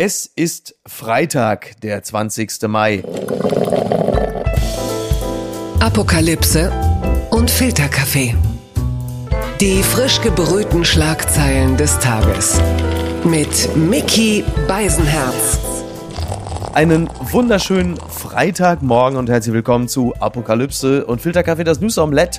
Es ist Freitag, der 20. Mai. Apokalypse und Filterkaffee. Die frisch gebrühten Schlagzeilen des Tages. Mit Mickey Beisenherz. Einen wunderschönen Freitagmorgen und herzlich willkommen zu Apokalypse und Filterkaffee, das News Omelette.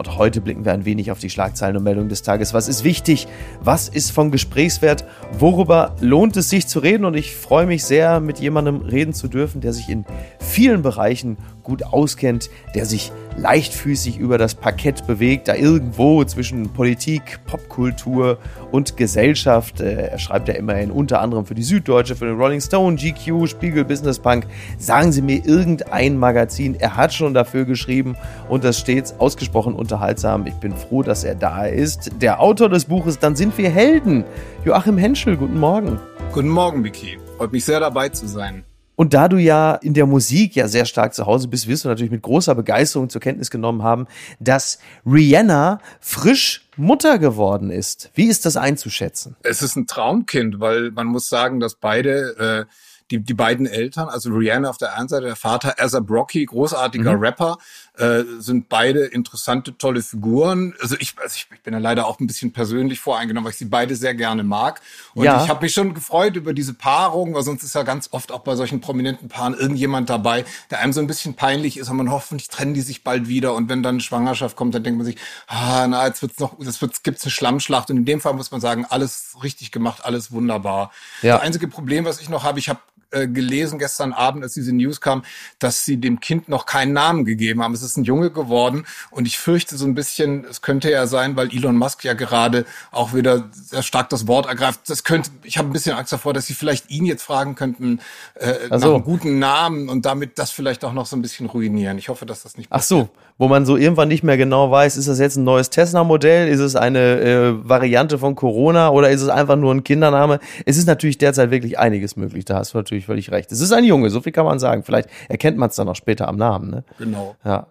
Und heute blicken wir ein wenig auf die Schlagzeilen und Meldungen des Tages. Was ist wichtig? Was ist von Gesprächswert? Worüber lohnt es sich zu reden? Und ich freue mich sehr, mit jemandem reden zu dürfen, der sich in vielen Bereichen gut auskennt, der sich leichtfüßig über das Parkett bewegt, da irgendwo zwischen Politik, Popkultur und Gesellschaft. Äh, er schreibt ja immerhin unter anderem für die Süddeutsche, für den Rolling Stone, GQ, Spiegel, Business Punk. Sagen Sie mir irgendein Magazin. Er hat schon dafür geschrieben und das stets ausgesprochen unterhaltsam. Ich bin froh, dass er da ist. Der Autor des Buches Dann sind wir Helden. Joachim Henschel, guten Morgen. Guten Morgen, Vicky. Freut mich sehr dabei zu sein. Und da du ja in der Musik ja sehr stark zu Hause bist, wirst du natürlich mit großer Begeisterung zur Kenntnis genommen haben, dass Rihanna frisch Mutter geworden ist. Wie ist das einzuschätzen? Es ist ein Traumkind, weil man muss sagen, dass beide äh, die, die beiden Eltern, also Rihanna auf der einen Seite, der Vater Asa Brocky, großartiger mhm. Rapper, äh, sind beide interessante, tolle Figuren. Also ich, also ich, bin ja leider auch ein bisschen persönlich voreingenommen, weil ich sie beide sehr gerne mag. Und ja. ich habe mich schon gefreut über diese Paarung, weil sonst ist ja ganz oft auch bei solchen prominenten Paaren irgendjemand dabei, der einem so ein bisschen peinlich ist und man hoffentlich trennen die sich bald wieder. Und wenn dann eine Schwangerschaft kommt, dann denkt man sich, ah, na, jetzt wird's noch, das wird, gibt's eine Schlammschlacht. Und in dem Fall muss man sagen, alles richtig gemacht, alles wunderbar. Ja. Das einzige Problem, was ich noch habe, ich habe äh, gelesen gestern Abend, als diese News kam, dass sie dem Kind noch keinen Namen gegeben haben. Es ist ein Junge geworden und ich fürchte so ein bisschen, es könnte ja sein, weil Elon Musk ja gerade auch wieder sehr stark das Wort ergreift. Das könnte, ich habe ein bisschen Angst davor, dass sie vielleicht ihn jetzt fragen könnten äh, so. nach einem guten Namen und damit das vielleicht auch noch so ein bisschen ruinieren. Ich hoffe, dass das nicht passiert. Ach so, wo man so irgendwann nicht mehr genau weiß, ist das jetzt ein neues Tesla-Modell, ist es eine äh, Variante von Corona oder ist es einfach nur ein Kindername? Es ist natürlich derzeit wirklich einiges möglich. Da hast du natürlich völlig recht. Es ist ein Junge, so viel kann man sagen. Vielleicht erkennt man es dann auch später am Namen. Ne? Genau. Ja,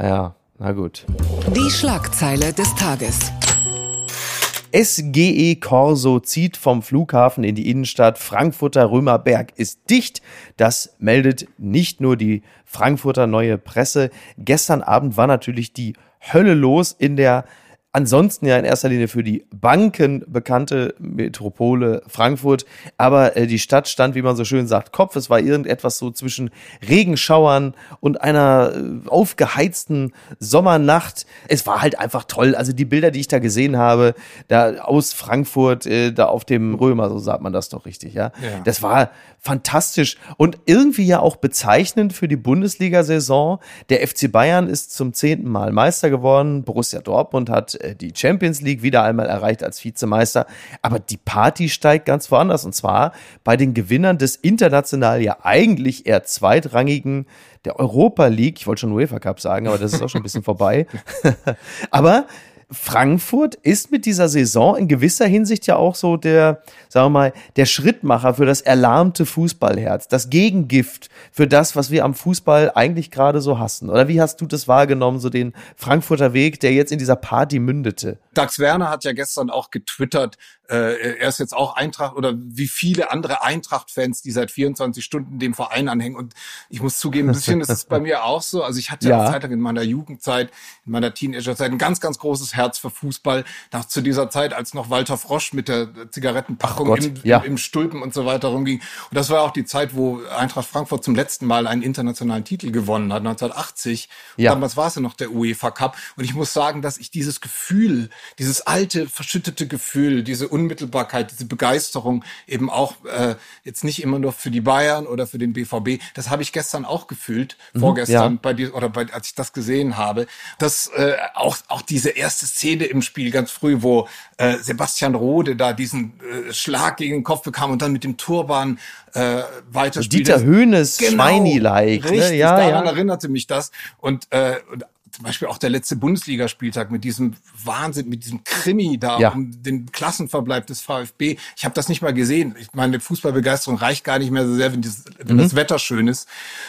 ja, na gut. Die Schlagzeile des Tages. SGE Corso zieht vom Flughafen in die Innenstadt. Frankfurter Römerberg ist dicht. Das meldet nicht nur die Frankfurter Neue Presse. Gestern Abend war natürlich die Hölle los in der ansonsten ja in erster Linie für die Banken bekannte Metropole Frankfurt. Aber äh, die Stadt stand, wie man so schön sagt, Kopf. Es war irgendetwas so zwischen Regenschauern und einer äh, aufgeheizten Sommernacht. Es war halt einfach toll. Also die Bilder, die ich da gesehen habe, da aus Frankfurt, äh, da auf dem Römer, so sagt man das doch richtig, ja. ja. Das war fantastisch und irgendwie ja auch bezeichnend für die Bundesliga-Saison. Der FC Bayern ist zum zehnten Mal Meister geworden. Borussia Dortmund hat äh, die Champions League wieder einmal erreicht als Vizemeister. Aber die Party steigt ganz woanders und zwar bei den Gewinnern des international ja eigentlich eher zweitrangigen der Europa League. Ich wollte schon UEFA Cup sagen, aber das ist auch schon ein bisschen vorbei. aber Frankfurt ist mit dieser Saison in gewisser Hinsicht ja auch so der, sagen wir mal, der Schrittmacher für das erlahmte Fußballherz, das Gegengift für das, was wir am Fußball eigentlich gerade so hassen. Oder wie hast du das wahrgenommen, so den Frankfurter Weg, der jetzt in dieser Party mündete? Dax Werner hat ja gestern auch getwittert, äh, er ist jetzt auch Eintracht oder wie viele andere Eintracht-Fans, die seit 24 Stunden dem Verein anhängen. Und ich muss zugeben, ein bisschen ist es bei mir auch so. Also ich hatte ja. eine Zeit lang in meiner Jugendzeit, in meiner Teenagerzeit ein ganz, ganz großes Herz für Fußball. Nach zu dieser Zeit, als noch Walter Frosch mit der Zigarettenpackung im, ja. im, Stulpen und so weiter rumging. Und das war auch die Zeit, wo Eintracht Frankfurt zum letzten Mal einen internationalen Titel gewonnen hat, 1980. Ja. damals war es ja noch der UEFA Cup. Und ich muss sagen, dass ich dieses Gefühl, dieses alte, verschüttete Gefühl, diese Unmittelbarkeit, diese Begeisterung eben auch äh, jetzt nicht immer nur für die Bayern oder für den BVB. Das habe ich gestern auch gefühlt, mhm, vorgestern ja. bei dir oder bei, als ich das gesehen habe. Dass äh, auch auch diese erste Szene im Spiel ganz früh, wo äh, Sebastian Rode da diesen äh, Schlag gegen den Kopf bekam und dann mit dem Turban äh, weiterspielte. Dieter Höhnes genau, Schweini-like. Ne? Ja, daran ja. erinnerte mich das. Und, äh, und zum Beispiel auch der letzte Bundesligaspieltag mit diesem Wahnsinn, mit diesem Krimi da Ja. um den Klassenverbleib des VfB. Ich habe das nicht mal gesehen. Ich meine, Fußballbegeisterung reicht gar nicht mehr so sehr, wenn, dieses, wenn Mhm. das Wetter schön ist.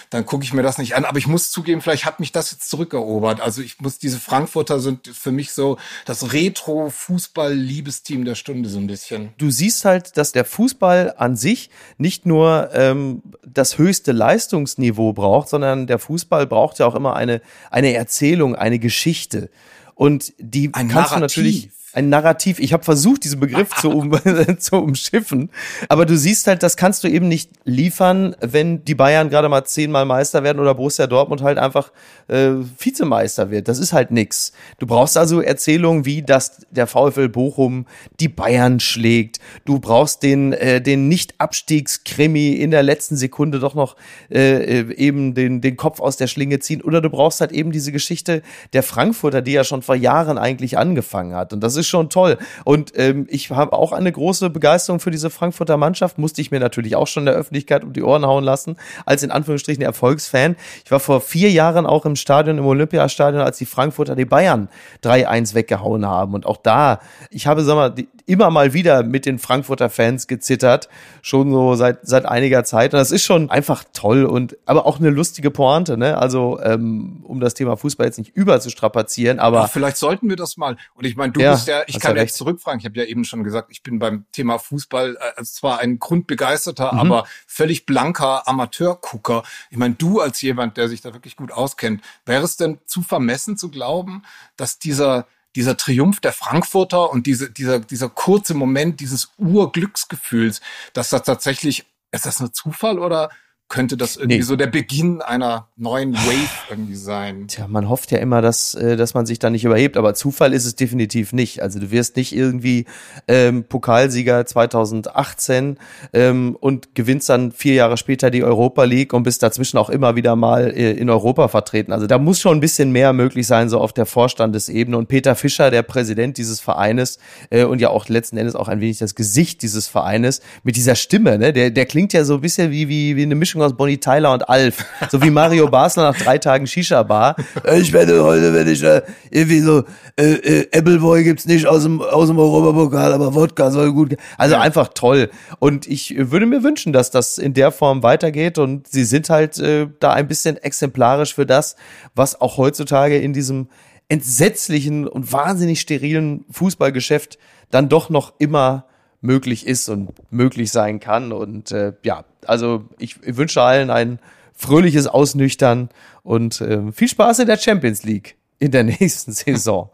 Dann gucke ich mir das nicht an. Aber ich muss zugeben, vielleicht hat mich das jetzt zurückerobert. Also ich muss, diese Frankfurter sind für mich so das Retro-Fußball-Liebesteam der Stunde so ein bisschen. du siehst halt, dass der Fußball an sich nicht nur ähm, das höchste Leistungsniveau braucht, sondern der Fußball braucht ja auch immer eine, eine Erzählung, eine Geschichte. Und die Ein kannst du Narrativ. natürlich ein Narrativ. Ich habe versucht, diesen Begriff zu, um, zu umschiffen. Aber du siehst halt, das kannst du eben nicht liefern, wenn die Bayern gerade mal zehnmal Meister werden oder Borussia Dortmund halt einfach äh, Vizemeister wird. Das ist halt nix. Du brauchst also Erzählungen wie, dass der VfL Bochum die Bayern schlägt. Du brauchst den, äh, den Nicht-Abstiegskrimi in der letzten Sekunde doch noch äh, äh, eben den, den Kopf aus der Schlinge ziehen. Oder du brauchst halt eben diese Geschichte der Frankfurter, die ja schon vor Jahren eigentlich angefangen hat. Und das ist schon toll. Und ähm, ich habe auch eine große Begeisterung für diese Frankfurter Mannschaft. Musste ich mir natürlich auch schon in der Öffentlichkeit um die Ohren hauen lassen, als in Anführungsstrichen Erfolgsfan. Ich war vor vier Jahren auch im Stadion, im Olympiastadion, als die Frankfurter die Bayern 3-1 weggehauen haben. Und auch da, ich habe, sag mal, die, immer mal wieder mit den Frankfurter Fans gezittert, schon so seit seit einiger Zeit. Und das ist schon einfach toll und aber auch eine lustige Pointe, ne? Also ähm, um das Thema Fußball jetzt nicht überzustrapazieren, aber Aber vielleicht sollten wir das mal. Und ich meine, du Ja, bist ja, ich kann ja recht. zurückfragen. Ich habe ja eben schon gesagt, ich bin beim Thema Fußball äh, zwar ein grundbegeisterter, Mhm. aber völlig blanker Amateurgucker. Ich meine, du als jemand, der sich da wirklich gut auskennt, wäre es denn zu vermessen zu glauben, dass dieser dieser Triumph der Frankfurter und diese, dieser, dieser kurze Moment dieses Urglücksgefühls, dass das tatsächlich, ist das nur Zufall oder könnte das irgendwie Nee. so der Beginn einer neuen Wave irgendwie sein? Tja, man hofft ja immer, dass, äh, dass man sich da nicht überhebt, aber Zufall ist es definitiv nicht. Also du wirst nicht irgendwie ähm, Pokalsieger 2018 ähm, und gewinnst dann vier Jahre später die Europa League und bist dazwischen auch immer wieder mal äh, in Europa vertreten. Also da muss schon ein bisschen mehr möglich sein, so auf der Vorstandesebene. Und Peter Fischer, der Präsident dieses Vereines äh, und ja auch letzten Endes auch ein wenig das Gesicht dieses Vereines, mit dieser Stimme, ne, der, der klingt ja so ein bisschen wie, wie, wie eine Mischung aus Bonnie Tyler und Alf. So wie Mario Basler nach drei Tagen Shisha-Bar. Äh, Ich werde heute, wenn ich äh, irgendwie so, äh, äh, Appleboy gibt's nicht aus dem, aus dem Europapokal, aber Wodka soll gut. gehen. Also einfach toll. Und ich würde mir wünschen, dass das in der Form weitergeht und sie sind halt äh, da ein bisschen exemplarisch für das, was auch heutzutage in diesem entsetzlichen und wahnsinnig sterilen Fußballgeschäft dann doch noch immer möglich ist und möglich sein kann. Und äh, ja, also ich, ich wünsche allen ein fröhliches Ausnüchtern und äh, viel Spaß in der Champions League in der nächsten Saison.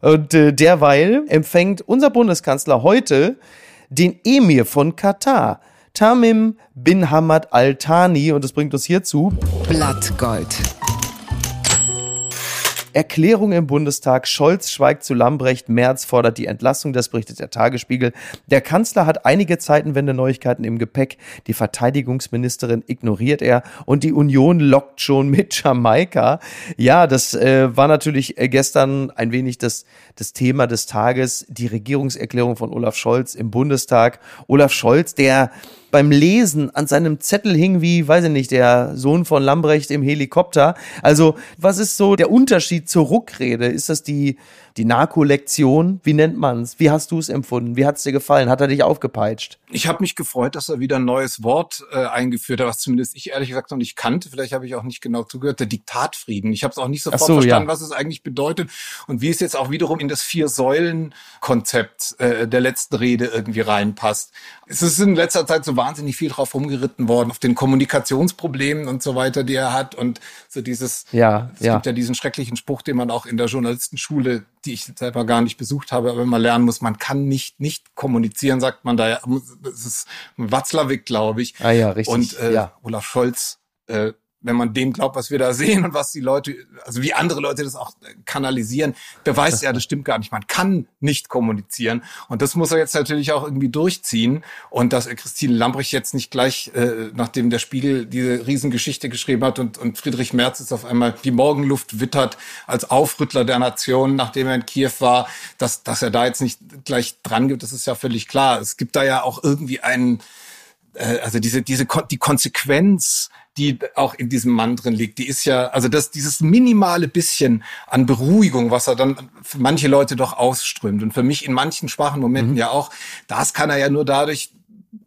Und äh, derweil empfängt unser Bundeskanzler heute den Emir von Katar, Tamim bin Hamad Al Thani. Und das bringt uns hierzu. Blattgold. Erklärung im Bundestag. Scholz schweigt zu Lambrecht. Merz fordert die Entlassung. Das berichtet der Tagesspiegel. Der Kanzler hat einige Zeitenwende-Neuigkeiten im Gepäck. Die Verteidigungsministerin ignoriert er und die Union lockt schon mit Jamaika. Ja, das äh, war natürlich äh, gestern ein wenig das, das Thema des Tages. Die Regierungserklärung von Olaf Scholz im Bundestag. Olaf Scholz, der beim Lesen an seinem Zettel hing wie, weiß ich nicht, der Sohn von Lambrecht im Helikopter. Also, was ist so der Unterschied zur Ruckrede? Ist das die, die Narko-Lektion? Wie nennt man's? Wie hast du es empfunden? Wie hat's dir gefallen? Hat er dich aufgepeitscht? Ich habe mich gefreut, dass er wieder ein neues Wort äh, eingeführt hat, was zumindest ich ehrlich gesagt noch nicht kannte. Vielleicht habe ich auch nicht genau zugehört. Der Diktatfrieden. Ich habe es auch nicht sofort so, verstanden, ja. was es eigentlich bedeutet und wie es jetzt auch wiederum in das Vier-Säulen-Konzept äh, der letzten Rede irgendwie reinpasst. Es ist in letzter Zeit so wahnsinnig viel drauf rumgeritten worden, auf den Kommunikationsproblemen und so weiter, die er hat und so dieses, Ja, es ja. gibt ja diesen schrecklichen Spruch, den man auch in der Journalistenschule, die ich selber gar nicht besucht habe, aber immer lernen muss, man kann nicht nicht kommunizieren, sagt man da ja. Es ist Watzlawick, glaube ich. Ah ja, richtig, Und äh, ja. Olaf Scholz, äh, wenn man dem glaubt, was wir da sehen und was die Leute, also wie andere Leute das auch kanalisieren, beweist ja, das stimmt gar nicht. Man kann nicht kommunizieren. Und das muss er jetzt natürlich auch irgendwie durchziehen. Und dass Christine Lambrecht jetzt nicht gleich, äh, nachdem der Spiegel diese Riesengeschichte geschrieben hat und, und Friedrich Merz jetzt auf einmal die Morgenluft wittert als Aufrüttler der Nation, nachdem er in Kiew war, dass, dass er da jetzt nicht gleich dran gibt, das ist ja völlig klar. Es gibt da ja auch irgendwie einen, äh, also diese, diese, die Konsequenz, die auch in diesem Mann drin liegt, die ist ja, also das, dieses minimale bisschen an Beruhigung, was er dann für manche Leute doch ausströmt und für mich in manchen schwachen Momenten mhm. ja auch, das kann er ja nur dadurch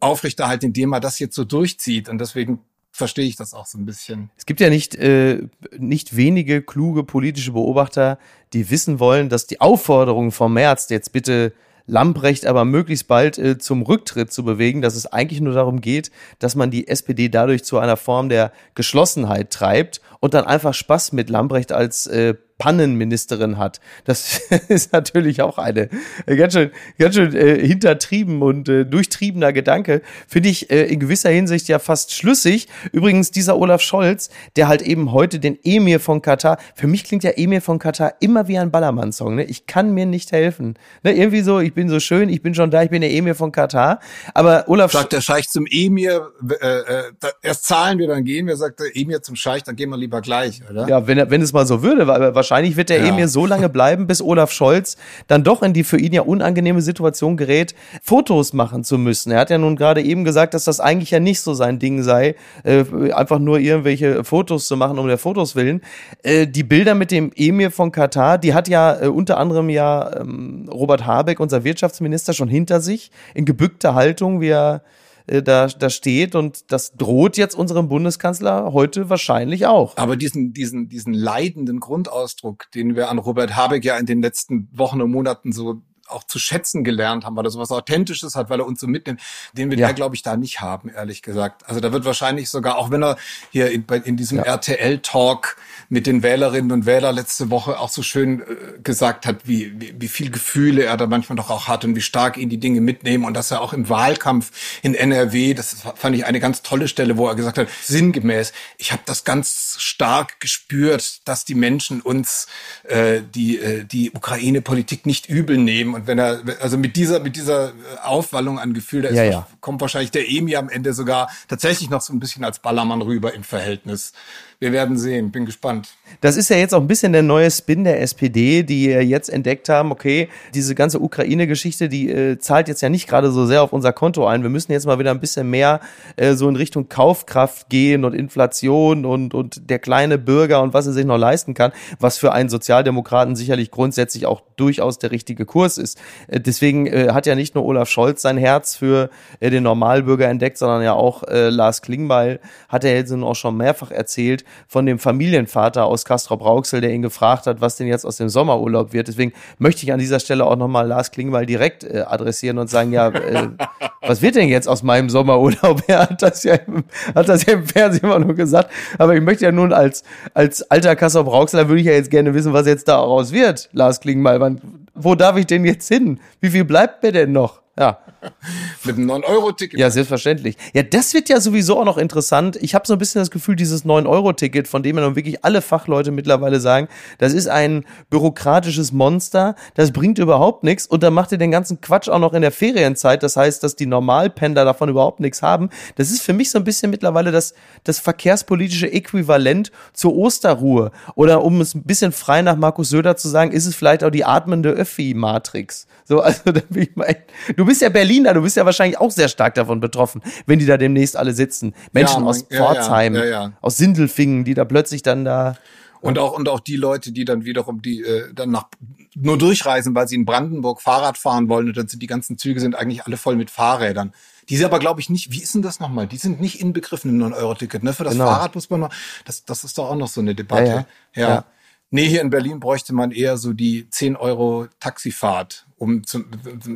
aufrechterhalten, indem er das jetzt so durchzieht und deswegen verstehe ich das auch so ein bisschen. Es gibt ja nicht, äh, nicht wenige kluge politische Beobachter, die wissen wollen, dass die Aufforderung vom März jetzt bitte Lamprecht aber möglichst bald äh, zum Rücktritt zu bewegen, dass es eigentlich nur darum geht, dass man die SPD dadurch zu einer Form der Geschlossenheit treibt und dann einfach Spaß mit Lamprecht als äh, Pannenministerin hat. Das ist natürlich auch eine äh, ganz schön, ganz schön äh, hintertrieben und äh, durchtriebener Gedanke. Finde ich äh, in gewisser Hinsicht ja fast schlüssig. Übrigens dieser Olaf Scholz, der halt eben heute den Emir von Katar, für mich klingt ja Emir von Katar immer wie ein Ballermann-Song. Ne? Ich kann mir nicht helfen. Ne? Irgendwie so, ich bin so schön, ich bin schon da, ich bin der Emir von Katar. Aber Olaf sagt der Scheich zum Emir, äh, äh, erst zahlen wir, dann gehen wir, sagt der Emir zum Scheich, dann gehen wir lieber gleich, oder? Ja, wenn, wenn es mal so würde, weil wahrscheinlich wird der ja. Emir so lange bleiben, bis Olaf Scholz dann doch in die für ihn ja unangenehme Situation gerät, Fotos machen zu müssen. Er hat ja nun gerade eben gesagt, dass das eigentlich ja nicht so sein Ding sei, äh, einfach nur irgendwelche Fotos zu machen um der Fotos willen. Äh, die Bilder mit dem Emir von Katar, die hat ja äh, unter anderem ja ähm, Robert Habeck, unser Wirtschaftsminister, schon hinter sich in gebückter Haltung, wie er äh, da, da steht und das droht jetzt unserem Bundeskanzler heute wahrscheinlich auch. Aber diesen, diesen, diesen leidenden Grundausdruck, den wir an Robert Habeck ja in den letzten Wochen und Monaten so auch zu schätzen gelernt haben, weil er sowas Authentisches hat, weil er uns so mitnimmt, den wir ja. glaube ich, da nicht haben, ehrlich gesagt. Also da wird wahrscheinlich sogar, auch wenn er hier in, in diesem ja. RTL-Talk mit den Wählerinnen und Wählern letzte Woche auch so schön äh, gesagt hat, wie, wie, wie viel Gefühle er da manchmal doch auch hat und wie stark ihn die Dinge mitnehmen und dass er auch im Wahlkampf in NRW, das fand ich eine ganz tolle Stelle, wo er gesagt hat, sinngemäß, ich habe das ganz stark gespürt, dass die Menschen uns äh, die, äh, die Ukraine-Politik nicht übel nehmen und wenn er, also mit dieser, mit dieser Aufwallung an Gefühl, da ist, ja. kommt wahrscheinlich der Emi am Ende sogar tatsächlich noch so ein bisschen als Ballermann rüber im Verhältnis wir werden sehen. Bin gespannt. Das ist ja jetzt auch ein bisschen der neue Spin der SPD, die jetzt entdeckt haben, okay, diese ganze Ukraine-Geschichte, die äh, zahlt jetzt ja nicht gerade so sehr auf unser Konto ein. Wir müssen jetzt mal wieder ein bisschen mehr äh, so in Richtung Kaufkraft gehen und Inflation und, und der kleine Bürger und was er sich noch leisten kann, was für einen Sozialdemokraten sicherlich grundsätzlich auch durchaus der richtige Kurs ist. Äh, deswegen äh, hat ja nicht nur Olaf Scholz sein Herz für äh, den Normalbürger entdeckt, sondern ja auch äh, Lars Klingbeil hat er jetzt auch schon mehrfach erzählt, von dem Familienvater aus Castrop Rauxel, der ihn gefragt hat, was denn jetzt aus dem Sommerurlaub wird. Deswegen möchte ich an dieser Stelle auch nochmal Lars Klingbeil direkt äh, adressieren und sagen, ja, äh, was wird denn jetzt aus meinem Sommerurlaub? Er hat das ja im, hat das ja im Fernsehen immer nur gesagt. Aber ich möchte ja nun als, als alter Castrop Rauxel, würde ich ja jetzt gerne wissen, was jetzt daraus wird, Lars Klingbeil. Wann, wo darf ich denn jetzt hin? Wie viel bleibt mir denn noch? Ja. Mit einem 9-Euro-Ticket. Ja, selbstverständlich. Ja, das wird ja sowieso auch noch interessant. Ich habe so ein bisschen das Gefühl, dieses 9-Euro-Ticket, von dem ja nun wirklich alle Fachleute mittlerweile sagen, das ist ein bürokratisches Monster, das bringt überhaupt nichts und dann macht ihr den ganzen Quatsch auch noch in der Ferienzeit. Das heißt, dass die Normalpender davon überhaupt nichts haben. Das ist für mich so ein bisschen mittlerweile das, das verkehrspolitische Äquivalent zur Osterruhe. Oder um es ein bisschen frei nach Markus Söder zu sagen, ist es vielleicht auch die atmende Öffi-Matrix. So, also da bin ich mal, du bist ja Berliner, du bist ja wahrscheinlich auch sehr stark davon betroffen, wenn die da demnächst alle sitzen. Menschen ja, aus Pforzheim, ja, ja, aus Sindelfingen, die da plötzlich dann da und auch und auch die Leute, die dann wiederum die äh, dann nach nur durchreisen, weil sie in Brandenburg Fahrrad fahren wollen und dann sind die ganzen Züge sind eigentlich alle voll mit Fahrrädern. Die sind aber glaube ich nicht, wie ist denn das nochmal? Die sind nicht inbegriffen im 9 Euro Ticket, ne? Für das genau. Fahrrad muss man noch das das ist doch auch noch so eine Debatte. ja. ja. Nee, hier in Berlin bräuchte man eher so die 10 Euro Taxifahrt, um zum,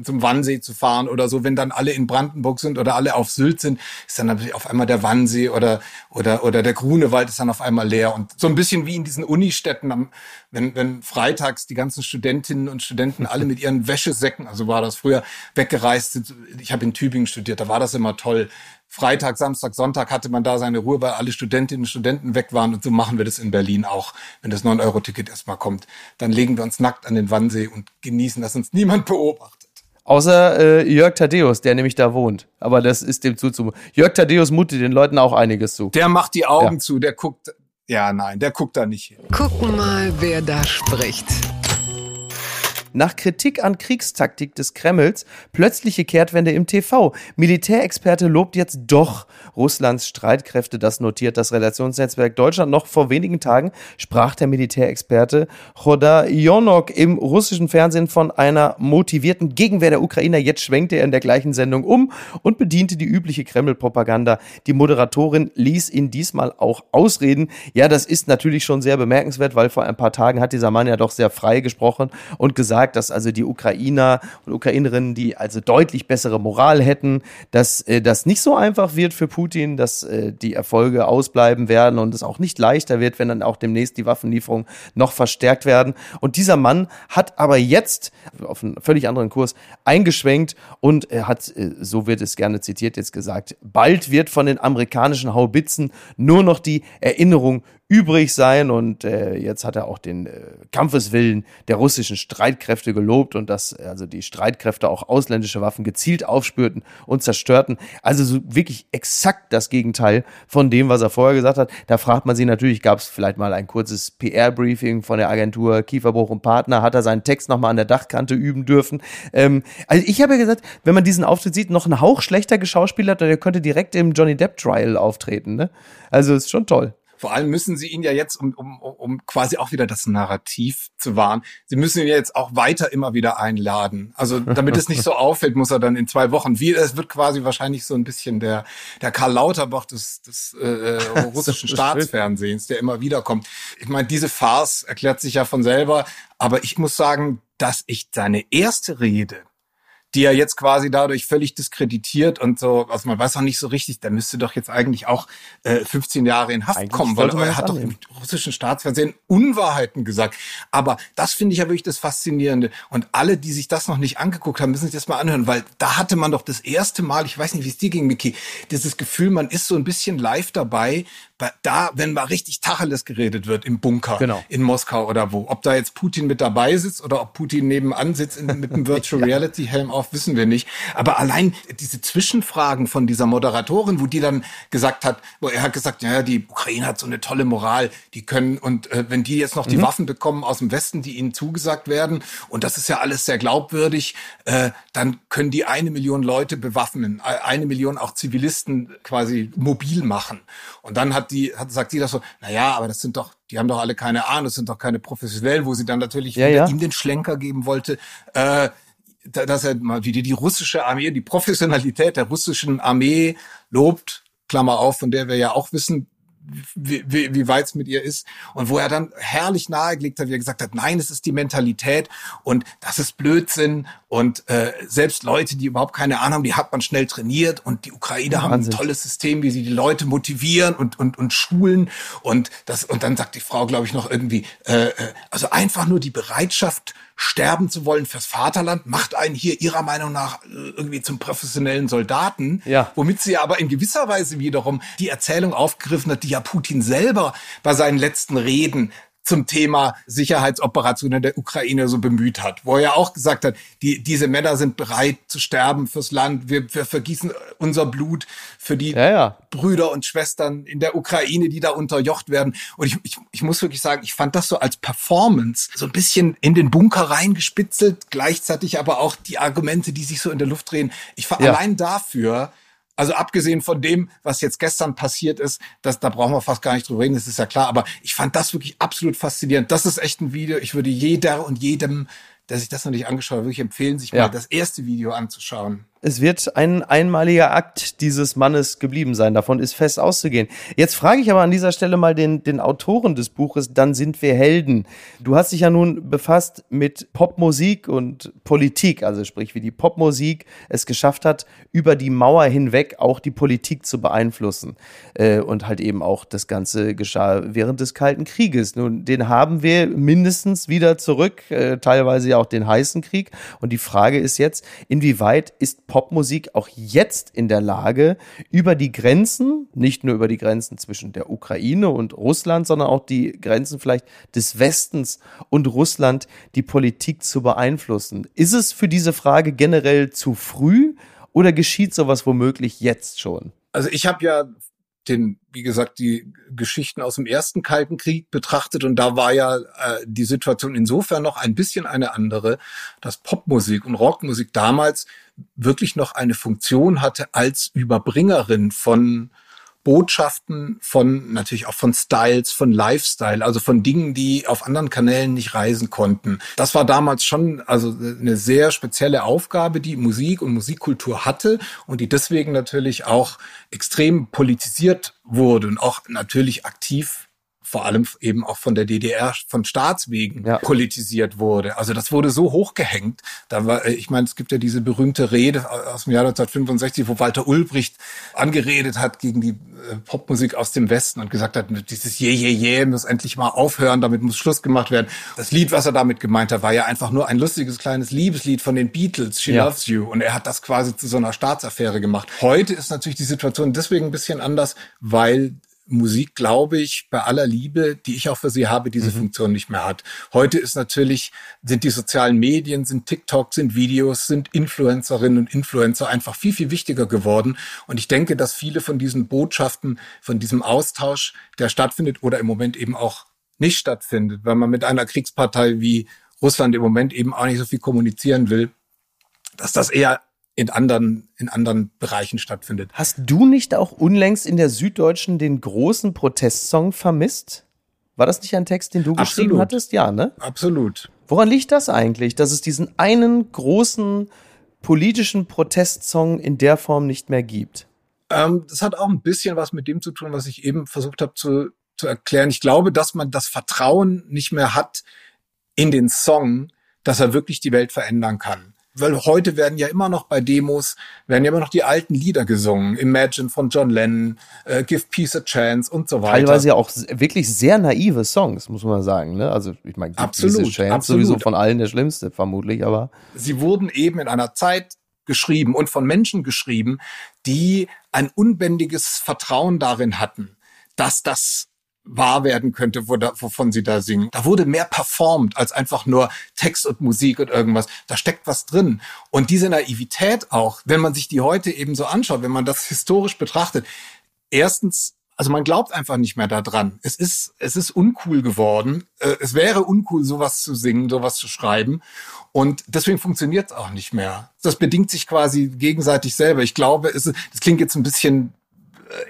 zum Wannsee zu fahren oder so. Wenn dann alle in Brandenburg sind oder alle auf Sylt sind, ist dann natürlich auf einmal der Wannsee oder, oder, oder der Grunewald ist dann auf einmal leer. Und so ein bisschen wie in diesen Unistädten, wenn, wenn freitags die ganzen Studentinnen und Studenten alle mit ihren Wäschesäcken, also war das früher, weggereist sind. Ich habe in Tübingen studiert, da war das immer toll Freitag, Samstag, Sonntag hatte man da seine Ruhe, weil alle Studentinnen und Studenten weg waren. Und so machen wir das in Berlin auch. Wenn das 9-Euro-Ticket erstmal kommt, dann legen wir uns nackt an den Wannsee und genießen, dass uns niemand beobachtet. Außer äh, Jörg Thaddeus, der nämlich da wohnt. Aber das ist dem zuzumuten. Jörg Thaddeus mutet den Leuten auch einiges zu. Der macht die Augen ja. zu, der guckt. Ja, nein, der guckt da nicht hin. Gucken mal, wer da spricht. Nach Kritik an Kriegstaktik des Kremls plötzliche Kehrtwende im TV. Militärexperte lobt jetzt doch Russlands Streitkräfte. Das notiert das Relationsnetzwerk Deutschland. Noch vor wenigen Tagen sprach der Militärexperte Choda Jonok im russischen Fernsehen von einer motivierten Gegenwehr der Ukrainer. Jetzt schwenkte er in der gleichen Sendung um und bediente die übliche Kreml-Propaganda. Die Moderatorin ließ ihn diesmal auch ausreden. Ja, das ist natürlich schon sehr bemerkenswert, weil vor ein paar Tagen hat dieser Mann ja doch sehr frei gesprochen und gesagt, dass also die Ukrainer und Ukrainerinnen, die also deutlich bessere Moral hätten, dass äh, das nicht so einfach wird für Putin, dass äh, die Erfolge ausbleiben werden und es auch nicht leichter wird, wenn dann auch demnächst die Waffenlieferungen noch verstärkt werden. Und dieser Mann hat aber jetzt auf einen völlig anderen Kurs eingeschwenkt und er hat, äh, so wird es gerne zitiert, jetzt gesagt, bald wird von den amerikanischen Haubitzen nur noch die Erinnerung übrig sein. Und äh, jetzt hat er auch den äh, Kampfeswillen der russischen Streitkräfte gelobt und dass also die Streitkräfte auch ausländische Waffen gezielt aufspürten und zerstörten. Also so wirklich exakt das Gegenteil von dem, was er vorher gesagt hat. Da fragt man sich natürlich, gab es vielleicht mal ein kurzes PR-Briefing von der Agentur Kieferbruch und Partner? Hat er seinen Text nochmal an der Dachkante üben dürfen? Ähm, also ich habe ja gesagt, wenn man diesen Auftritt sieht, noch ein Hauch schlechter geschauspielert, der könnte direkt im Johnny Depp Trial auftreten. Ne? Also ist schon toll. Vor allem müssen sie ihn ja jetzt, um, um, um quasi auch wieder das Narrativ zu wahren, sie müssen ihn jetzt auch weiter immer wieder einladen. Also damit es nicht so auffällt, muss er dann in zwei Wochen, wie es wird quasi wahrscheinlich so ein bisschen der, der Karl Lauterbach des, des äh, äh russischen Staatsfernsehens, der immer wieder kommt. Ich meine, diese Farce erklärt sich ja von selber, aber ich muss sagen, dass ich seine erste Rede die er jetzt quasi dadurch völlig diskreditiert und so, also man weiß auch nicht so richtig, der müsste doch jetzt eigentlich auch äh, 15 Jahre in Haft eigentlich kommen, weil er hat annehmen. doch im russischen Staatsfernsehen Unwahrheiten gesagt. Aber das finde ich ja wirklich das Faszinierende. Und alle, die sich das noch nicht angeguckt haben, müssen sich das mal anhören, weil da hatte man doch das erste Mal, ich weiß nicht, wie es dir ging, Miki, dieses Gefühl, man ist so ein bisschen live dabei, da, wenn mal richtig Tacheles geredet wird im Bunker genau. in Moskau oder wo. Ob da jetzt Putin mit dabei sitzt oder ob Putin nebenan sitzt in, mit einem Virtual Reality Helm auf, wissen wir nicht. Aber allein diese Zwischenfragen von dieser Moderatorin, wo die dann gesagt hat, wo er hat gesagt, ja, die Ukraine hat so eine tolle Moral, die können und äh, wenn die jetzt noch die mhm. Waffen bekommen aus dem Westen, die ihnen zugesagt werden und das ist ja alles sehr glaubwürdig, äh, dann können die eine Million Leute bewaffnen, eine Million auch Zivilisten quasi mobil machen. Und dann hat die, hat, sagt die das so, na ja, aber das sind doch, die haben doch alle keine Ahnung, das sind doch keine Professionellen, wo sie dann natürlich ja, ja. ihm den Schlenker geben wollte, äh, dass er mal wieder die russische Armee, die Professionalität der russischen Armee lobt, Klammer auf, von der wir ja auch wissen, wie, wie, wie weit es mit ihr ist. Und wo er dann herrlich nahegelegt hat, wie er gesagt hat, nein, es ist die Mentalität und das ist Blödsinn. Und äh, selbst Leute, die überhaupt keine Ahnung haben, die hat man schnell trainiert. Und die Ukraine ja, haben ein tolles System, wie sie die Leute motivieren und, und, und schulen. Und, das, und dann sagt die Frau, glaube ich, noch irgendwie, äh, äh also einfach nur die Bereitschaft, sterben zu wollen fürs Vaterland, macht einen hier ihrer Meinung nach äh, irgendwie zum professionellen Soldaten. Ja. Womit sie aber in gewisser Weise wiederum die Erzählung aufgegriffen hat, die ja Putin selber bei seinen letzten Reden zum Thema Sicherheitsoperationen der Ukraine so bemüht hat, wo er ja auch gesagt hat, die, diese Männer sind bereit zu sterben fürs Land, wir, wir vergießen unser Blut für die ja, ja. Brüder und Schwestern in der Ukraine, die da unterjocht werden. Und ich, ich, ich muss wirklich sagen, ich fand das so als Performance so ein bisschen in den Bunker reingespitzelt, gleichzeitig aber auch die Argumente, die sich so in der Luft drehen. Ich war ja. allein dafür, also abgesehen von dem, was jetzt gestern passiert ist, das, da brauchen wir fast gar nicht drüber reden, das ist ja klar. Aber ich fand das wirklich absolut faszinierend. Das ist echt ein Video. Ich würde jeder und jedem, der sich das noch nicht angeschaut hat, wirklich empfehlen, sich ja. mal das erste Video anzuschauen. Es wird ein einmaliger Akt dieses Mannes geblieben sein. Davon ist fest auszugehen. Jetzt frage ich aber an dieser Stelle mal den, den Autoren des Buches, dann sind wir Helden. Du hast dich ja nun befasst mit Popmusik und Politik, also sprich, wie die Popmusik es geschafft hat, über die Mauer hinweg auch die Politik zu beeinflussen. Äh, und halt eben auch das Ganze geschah während des Kalten Krieges. Nun, den haben wir mindestens wieder zurück, äh, teilweise ja auch den heißen Krieg. Und die Frage ist jetzt, inwieweit ist Popmusik auch jetzt in der Lage, über die Grenzen, nicht nur über die Grenzen zwischen der Ukraine und Russland, sondern auch die Grenzen vielleicht des Westens und Russland, die Politik zu beeinflussen. Ist es für diese Frage generell zu früh oder geschieht sowas womöglich jetzt schon? Also ich habe ja den, wie gesagt, die Geschichten aus dem ersten Kalten Krieg betrachtet. Und da war ja äh, die Situation insofern noch ein bisschen eine andere, dass Popmusik und Rockmusik damals wirklich noch eine Funktion hatte als Überbringerin von Botschaften von, natürlich auch von Styles, von Lifestyle, also von Dingen, die auf anderen Kanälen nicht reisen konnten. Das war damals schon also eine sehr spezielle Aufgabe, die Musik und Musikkultur hatte und die deswegen natürlich auch extrem politisiert wurde und auch natürlich aktiv vor allem eben auch von der DDR von Staatswegen ja. politisiert wurde. Also das wurde so hochgehängt. Da war, äh, ich meine, es gibt ja diese berühmte Rede aus dem Jahr 1965, wo Walter Ulbricht angeredet hat gegen die äh, Popmusik aus dem Westen und gesagt hat, dieses Je, Je, Je muss endlich mal aufhören, damit muss Schluss gemacht werden. Das Lied, was er damit gemeint hat, war ja einfach nur ein lustiges kleines Liebeslied von den Beatles, She ja. Loves You. Und er hat das quasi zu so einer Staatsaffäre gemacht. Heute ist natürlich die Situation deswegen ein bisschen anders, weil Musik, glaube ich, bei aller Liebe, die ich auch für sie habe, diese mhm. Funktion nicht mehr hat. Heute ist natürlich, sind die sozialen Medien, sind TikTok, sind Videos, sind Influencerinnen und Influencer einfach viel, viel wichtiger geworden. Und ich denke, dass viele von diesen Botschaften, von diesem Austausch, der stattfindet oder im Moment eben auch nicht stattfindet, weil man mit einer Kriegspartei wie Russland im Moment eben auch nicht so viel kommunizieren will, dass das eher in anderen, in anderen Bereichen stattfindet. Hast du nicht auch unlängst in der Süddeutschen den großen Protestsong vermisst? War das nicht ein Text, den du Absolut. geschrieben hattest? Ja, ne? Absolut. Woran liegt das eigentlich, dass es diesen einen großen politischen Protestsong in der Form nicht mehr gibt? Ähm, das hat auch ein bisschen was mit dem zu tun, was ich eben versucht habe zu, zu erklären. Ich glaube, dass man das Vertrauen nicht mehr hat in den Song, dass er wirklich die Welt verändern kann weil heute werden ja immer noch bei Demos, werden ja immer noch die alten Lieder gesungen. Imagine von John Lennon, äh, Give Peace a Chance und so weiter. Teilweise ja auch wirklich sehr naive Songs, muss man sagen. Ne? Also ich meine, Give absolut, Peace a Chance absolut. sowieso von allen der schlimmste, vermutlich, aber. Sie wurden eben in einer Zeit geschrieben und von Menschen geschrieben, die ein unbändiges Vertrauen darin hatten, dass das wahr werden könnte, wo da, wovon sie da singen. Da wurde mehr performt als einfach nur Text und Musik und irgendwas. Da steckt was drin. Und diese Naivität auch, wenn man sich die heute eben so anschaut, wenn man das historisch betrachtet, erstens also man glaubt einfach nicht mehr daran. Es ist, es ist uncool geworden. Äh, es wäre uncool, sowas zu singen, sowas zu schreiben. Und deswegen funktioniert es auch nicht mehr. Das bedingt sich quasi gegenseitig selber. Ich glaube, es, das klingt jetzt ein bisschen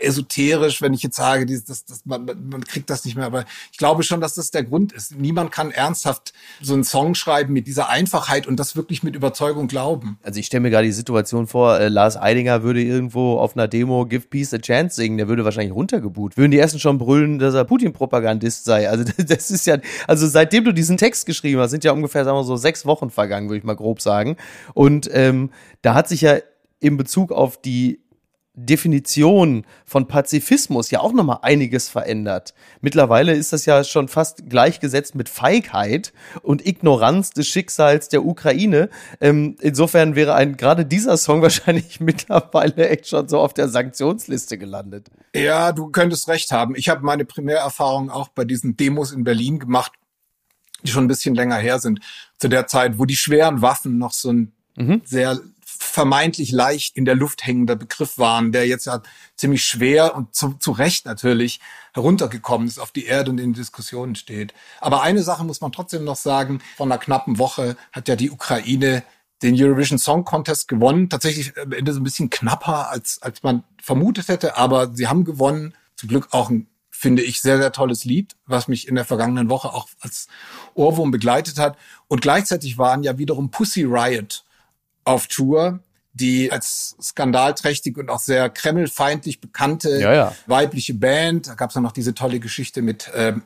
esoterisch, wenn ich jetzt sage, das, das, das, man, man kriegt das nicht mehr. Aber ich glaube schon, dass das der Grund ist. Niemand kann ernsthaft so einen Song schreiben mit dieser Einfachheit und das wirklich mit Überzeugung glauben. Also ich stelle mir gerade die Situation vor, äh, Lars Eidinger würde irgendwo auf einer Demo Give Peace a Chance singen, der würde wahrscheinlich runtergebuht. Würden die ersten schon brüllen, dass er Putin-Propagandist sei. Also das ist ja, also seitdem du diesen Text geschrieben hast, sind ja ungefähr, sagen wir so, sechs Wochen vergangen, würde ich mal grob sagen. Und ähm, da hat sich ja in Bezug auf die Definition von Pazifismus ja auch nochmal einiges verändert. Mittlerweile ist das ja schon fast gleichgesetzt mit Feigheit und Ignoranz des Schicksals der Ukraine. Ähm, insofern wäre ein gerade dieser Song wahrscheinlich mittlerweile echt schon so auf der Sanktionsliste gelandet. Ja, du könntest recht haben. Ich habe meine Primärerfahrung auch bei diesen Demos in Berlin gemacht, die schon ein bisschen länger her sind. Zu der Zeit, wo die schweren Waffen noch so ein mhm. sehr vermeintlich leicht in der Luft hängender Begriff waren, der jetzt ja ziemlich schwer und zu, zu Recht natürlich heruntergekommen ist auf die Erde und in Diskussionen steht. Aber eine Sache muss man trotzdem noch sagen, von einer knappen Woche hat ja die Ukraine den Eurovision Song Contest gewonnen. Tatsächlich am Ende so ein bisschen knapper, als, als man vermutet hätte, aber sie haben gewonnen. Zum Glück auch ein, finde ich, sehr, sehr tolles Lied, was mich in der vergangenen Woche auch als Ohrwurm begleitet hat. Und gleichzeitig waren ja wiederum Pussy Riot auf Tour, die als skandalträchtig und auch sehr kremlfeindlich bekannte ja, ja. weibliche Band. Da gab es dann noch diese tolle Geschichte mit ähm,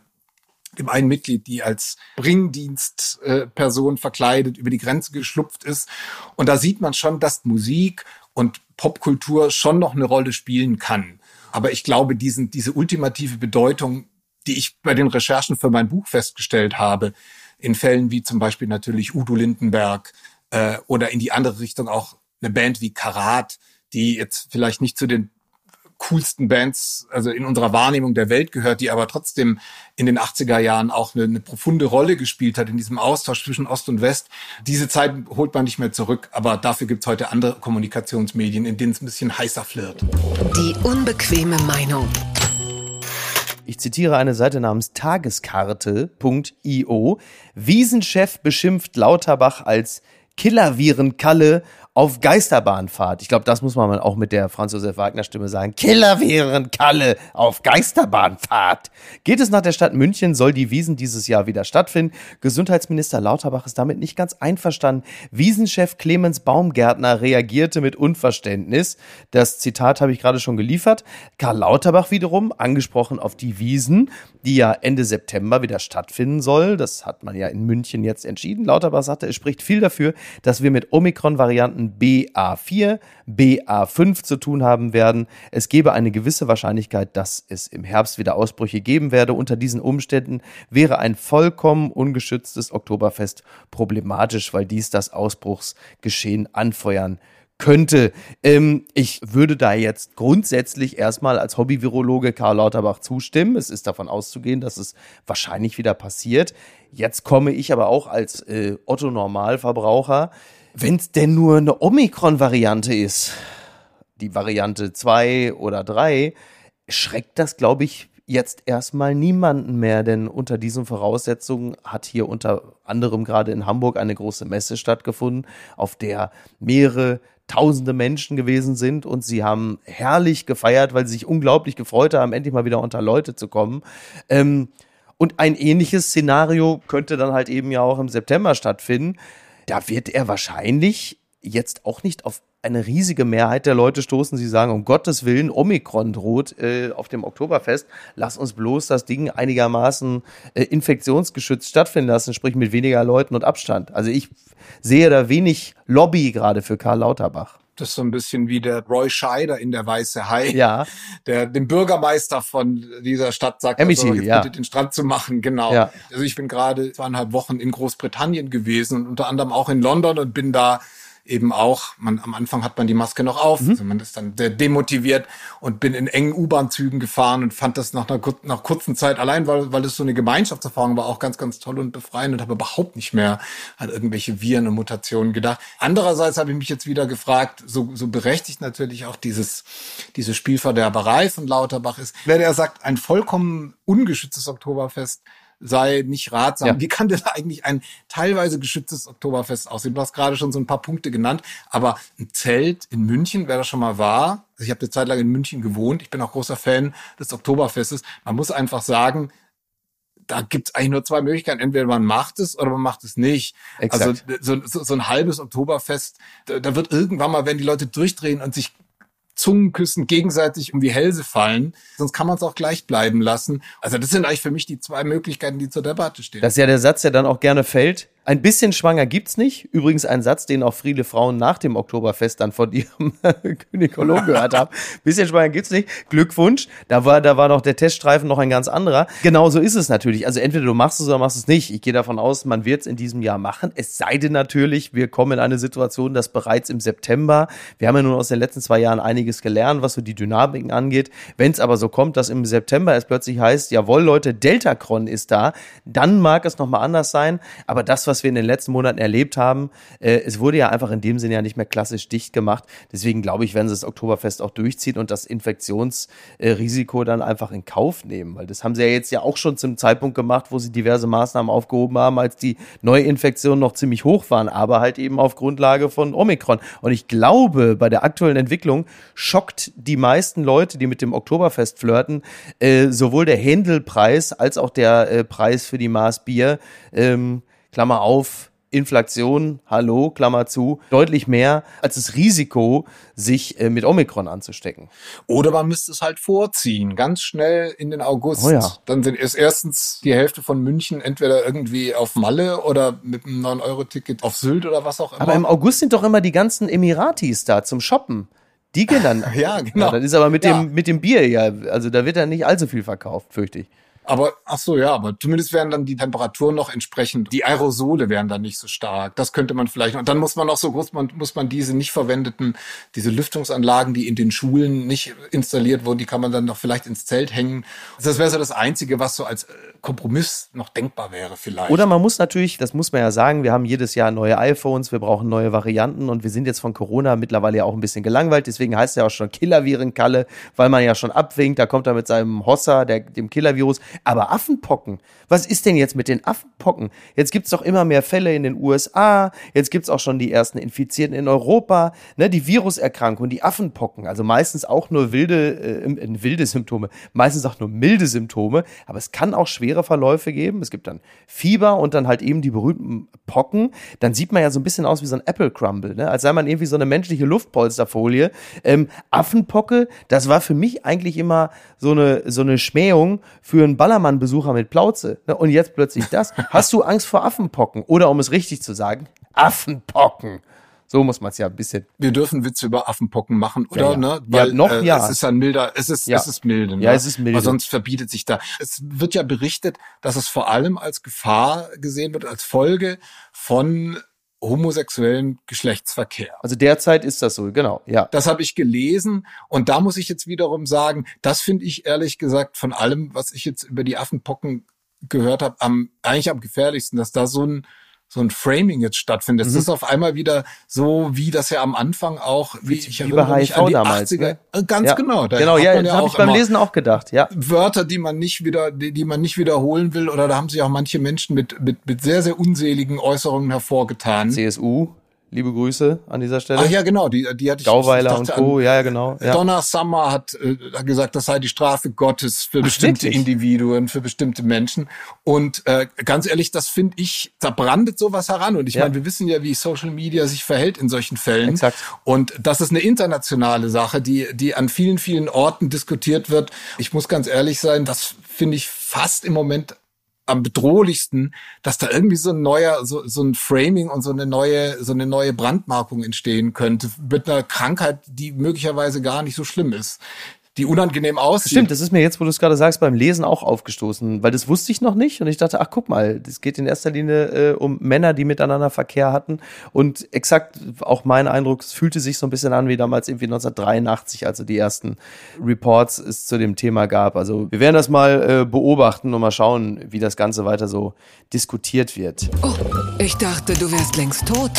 dem einen Mitglied, die als Bringdienstperson äh, verkleidet über die Grenze geschlupft ist. Und da sieht man schon, dass Musik und Popkultur schon noch eine Rolle spielen kann. Aber ich glaube, diesen, diese ultimative Bedeutung, die ich bei den Recherchen für mein Buch festgestellt habe, in Fällen wie zum Beispiel natürlich Udo Lindenberg, äh, oder in die andere Richtung auch eine Band wie Karat, die jetzt vielleicht nicht zu den coolsten Bands, also in unserer Wahrnehmung der Welt gehört, die aber trotzdem in den 80er Jahren auch eine, eine profunde Rolle gespielt hat in diesem Austausch zwischen Ost und West. Diese Zeit holt man nicht mehr zurück, aber dafür gibt's heute andere Kommunikationsmedien, in denen es ein bisschen heißer flirt. Die unbequeme Meinung. Ich zitiere eine Seite namens tageskarte.io. Wiesenchef beschimpft Lauterbach als Killervirenkalle auf Geisterbahnfahrt. Ich glaube, das muss man auch mit der Franz Josef Wagner Stimme sagen. Killer wären Kalle auf Geisterbahnfahrt. Geht es nach der Stadt München, soll die Wiesen dieses Jahr wieder stattfinden. Gesundheitsminister Lauterbach ist damit nicht ganz einverstanden. Wiesenchef Clemens Baumgärtner reagierte mit Unverständnis. Das Zitat habe ich gerade schon geliefert. Karl Lauterbach wiederum, angesprochen auf die Wiesen, die ja Ende September wieder stattfinden soll. Das hat man ja in München jetzt entschieden. Lauterbach sagte, es spricht viel dafür, dass wir mit Omikron-Varianten Varianten BA4, BA5 zu tun haben werden. Es gebe eine gewisse Wahrscheinlichkeit, dass es im Herbst wieder Ausbrüche geben werde. Unter diesen Umständen wäre ein vollkommen ungeschütztes Oktoberfest problematisch, weil dies das Ausbruchsgeschehen anfeuern könnte. Ähm, ich würde da jetzt grundsätzlich erstmal als Hobby-Virologe Karl Lauterbach zustimmen. Es ist davon auszugehen, dass es wahrscheinlich wieder passiert. Jetzt komme ich aber auch als äh, Otto-Normalverbraucher wenn es denn nur eine Omikron-Variante ist, die Variante 2 oder 3, schreckt das, glaube ich, jetzt erstmal niemanden mehr, denn unter diesen Voraussetzungen hat hier unter anderem gerade in Hamburg eine große Messe stattgefunden, auf der mehrere tausende Menschen gewesen sind und sie haben herrlich gefeiert, weil sie sich unglaublich gefreut haben, endlich mal wieder unter Leute zu kommen. Ähm, und ein ähnliches Szenario könnte dann halt eben ja auch im September stattfinden da wird er wahrscheinlich jetzt auch nicht auf eine riesige Mehrheit der Leute stoßen, sie sagen, um Gottes Willen, Omikron droht äh, auf dem Oktoberfest, lass uns bloß das Ding einigermaßen äh, infektionsgeschützt stattfinden lassen, sprich mit weniger Leuten und Abstand. Also ich sehe da wenig Lobby gerade für Karl Lauterbach. Das ist so ein bisschen wie der Roy Scheider in der Weiße Hai, ja. der dem Bürgermeister von dieser Stadt sagt, MEC, also, jetzt ja. bitte den Strand zu machen. Genau. Ja. Also ich bin gerade zweieinhalb Wochen in Großbritannien gewesen und unter anderem auch in London und bin da eben auch, man, am Anfang hat man die Maske noch auf, mhm. also man ist dann sehr demotiviert und bin in engen U-Bahn-Zügen gefahren und fand das nach einer nach kurzen Zeit allein, weil, weil es so eine Gemeinschaftserfahrung war, auch ganz, ganz toll und befreiend und habe überhaupt nicht mehr an irgendwelche Viren und Mutationen gedacht. Andererseits habe ich mich jetzt wieder gefragt, so, so berechtigt natürlich auch dieses, diese Spielverderberei von Lauterbach ist, wenn er sagt, ein vollkommen ungeschütztes Oktoberfest sei nicht ratsam. Ja. Wie kann denn eigentlich ein teilweise geschütztes Oktoberfest aussehen? Du hast gerade schon so ein paar Punkte genannt, aber ein Zelt in München, wer das schon mal war, also ich habe eine Zeit lang in München gewohnt, ich bin auch großer Fan des Oktoberfestes. Man muss einfach sagen, da gibt's eigentlich nur zwei Möglichkeiten. Entweder man macht es oder man macht es nicht. Exakt. Also so, so, so ein halbes Oktoberfest, da, da wird irgendwann mal, wenn die Leute durchdrehen und sich Zungenküssen gegenseitig um die Hälse fallen. Sonst kann man es auch gleich bleiben lassen. Also das sind eigentlich für mich die zwei Möglichkeiten, die zur Debatte stehen. Das ist ja der Satz, der dann auch gerne fällt. Ein bisschen schwanger gibt's nicht. Übrigens ein Satz, den auch viele Frauen nach dem Oktoberfest dann von ihrem Gynäkologen gehört haben. Bisschen schwanger gibt's nicht. Glückwunsch. Da war, da war noch der Teststreifen noch ein ganz anderer. Genauso ist es natürlich. Also entweder du machst es oder machst es nicht. Ich gehe davon aus, man wird es in diesem Jahr machen. Es sei denn natürlich, wir kommen in eine Situation, dass bereits im September, wir haben ja nun aus den letzten zwei Jahren einiges gelernt, was so die Dynamiken angeht. Wenn es aber so kommt, dass im September es plötzlich heißt, jawohl Leute, Deltacron ist da, dann mag es nochmal anders sein. Aber das, was was wir in den letzten Monaten erlebt haben. Äh, es wurde ja einfach in dem Sinne ja nicht mehr klassisch dicht gemacht. Deswegen glaube ich, werden sie das Oktoberfest auch durchziehen und das Infektionsrisiko dann einfach in Kauf nehmen. Weil das haben sie ja jetzt ja auch schon zum Zeitpunkt gemacht, wo sie diverse Maßnahmen aufgehoben haben, als die Neuinfektionen noch ziemlich hoch waren, aber halt eben auf Grundlage von Omikron. Und ich glaube, bei der aktuellen Entwicklung schockt die meisten Leute, die mit dem Oktoberfest flirten, äh, sowohl der Händelpreis als auch der äh, Preis für die Maß Bier. Ähm, Klammer auf, Inflation, hallo, Klammer zu, deutlich mehr als das Risiko, sich äh, mit Omikron anzustecken. Oder man müsste es halt vorziehen, ganz schnell in den August. Oh ja. Dann sind es erstens die Hälfte von München entweder irgendwie auf Malle oder mit einem 9-Euro-Ticket auf Sylt oder was auch immer. Aber im August sind doch immer die ganzen Emiratis da zum Shoppen. Die gehen dann. ja, genau. Ja, das ist aber mit, ja. dem, mit dem Bier ja. Also da wird dann nicht allzu viel verkauft, fürchte ich. Aber ach so, ja, aber zumindest wären dann die Temperaturen noch entsprechend. Die Aerosole wären dann nicht so stark. Das könnte man vielleicht. Und dann muss man auch so groß, man, muss man diese nicht verwendeten, diese Lüftungsanlagen, die in den Schulen nicht installiert wurden, die kann man dann noch vielleicht ins Zelt hängen. Das wäre so das Einzige, was so als äh, Kompromiss noch denkbar wäre vielleicht. Oder man muss natürlich, das muss man ja sagen, wir haben jedes Jahr neue iPhones, wir brauchen neue Varianten und wir sind jetzt von Corona mittlerweile ja auch ein bisschen gelangweilt. Deswegen heißt es ja auch schon Killer-Viren-Kalle, weil man ja schon abwinkt. Da kommt er mit seinem Hossa, der, dem Killer-Virus. Aber Affenpocken, was ist denn jetzt mit den Affenpocken? Jetzt gibt's doch immer mehr Fälle in den USA, jetzt gibt's auch schon die ersten Infizierten in Europa, ne, die Viruserkrankungen, die Affenpocken, also meistens auch nur wilde, äh, wilde Symptome, meistens auch nur milde Symptome, aber es kann auch schwere Verläufe geben. Es gibt dann Fieber und dann halt eben die berühmten Pocken. Dann sieht man ja so ein bisschen aus wie so ein Apple Crumble, ne? als sei man irgendwie so eine menschliche Luftpolsterfolie. Ähm, Affenpocke, das war für mich eigentlich immer so eine, so eine Schmähung für einen Ballermann-Besucher mit Plauze. Ne? Und jetzt plötzlich das. Hast du Angst vor Affenpocken? Oder um es richtig zu sagen, Affenpocken. So muss man es ja ein bisschen. Wir dürfen Witze über Affenpocken machen, oder? Ja, ja. Ne? Ja, noch, äh, ja. Es ist ein milder, es ist, Ja. es ist milde. Ne? Ja, es ist milde. Aber sonst verbietet sich da. Es wird ja berichtet, dass es vor allem als Gefahr gesehen wird, als Folge von homosexuellen Geschlechtsverkehr. Also derzeit ist das so, genau, ja. Das habe ich gelesen und da muss ich jetzt wiederum sagen, das finde ich ehrlich gesagt von allem, was ich jetzt über die Affenpocken gehört habe, am eigentlich am gefährlichsten, dass da so ein so ein Framing jetzt stattfindet. Es Mhm. ist auf einmal wieder so, wie das ja am Anfang auch, wie ich erinnere mich HIV an die damals, 80er. ne? Äh, Ganz ja. genau. Da genau, ja, das ja habe ich beim Lesen auch gedacht, ja. Wörter, die man nicht wieder, die, die man nicht wiederholen will, oder da haben sich auch manche Menschen mit, mit, mit sehr, sehr unseligen Äußerungen hervorgetan. CSU, liebe Grüße an dieser Stelle. Ach ja, genau, die, die hatte ich. Gauweiler ich und dachte Co., ja, ja, genau. Ja. Donna Summer hat äh, gesagt, das sei die Strafe Gottes für bestimmte wirklich? Individuen, für bestimmte Menschen. Und äh, ganz ehrlich, das finde ich, da brandet sowas heran. Und ich Ja. meine, wir wissen ja, wie Social Media sich verhält in solchen Fällen. Exakt. Und das ist eine internationale Sache, die, die an vielen, vielen Orten diskutiert wird. Ich muss ganz ehrlich sein, das finde ich fast im Moment am bedrohlichsten, dass da irgendwie so ein neuer, so, so ein Framing und so eine neue, so eine neue Brandmarkung entstehen könnte mit einer Krankheit, die möglicherweise gar nicht so schlimm ist, die unangenehm aussieht. Stimmt, das ist mir jetzt, wo du es gerade sagst, beim Lesen auch aufgestoßen, weil das wusste ich noch nicht und ich dachte, ach guck mal, das geht in erster Linie äh, um Männer, die miteinander Verkehr hatten und exakt auch mein Eindruck, es fühlte sich so ein bisschen an wie damals irgendwie 1983, als es die ersten Reports es zu dem Thema gab. Also wir werden das mal äh, beobachten und mal schauen, wie das Ganze weiter so diskutiert wird. Oh, ich dachte, du wärst längst tot.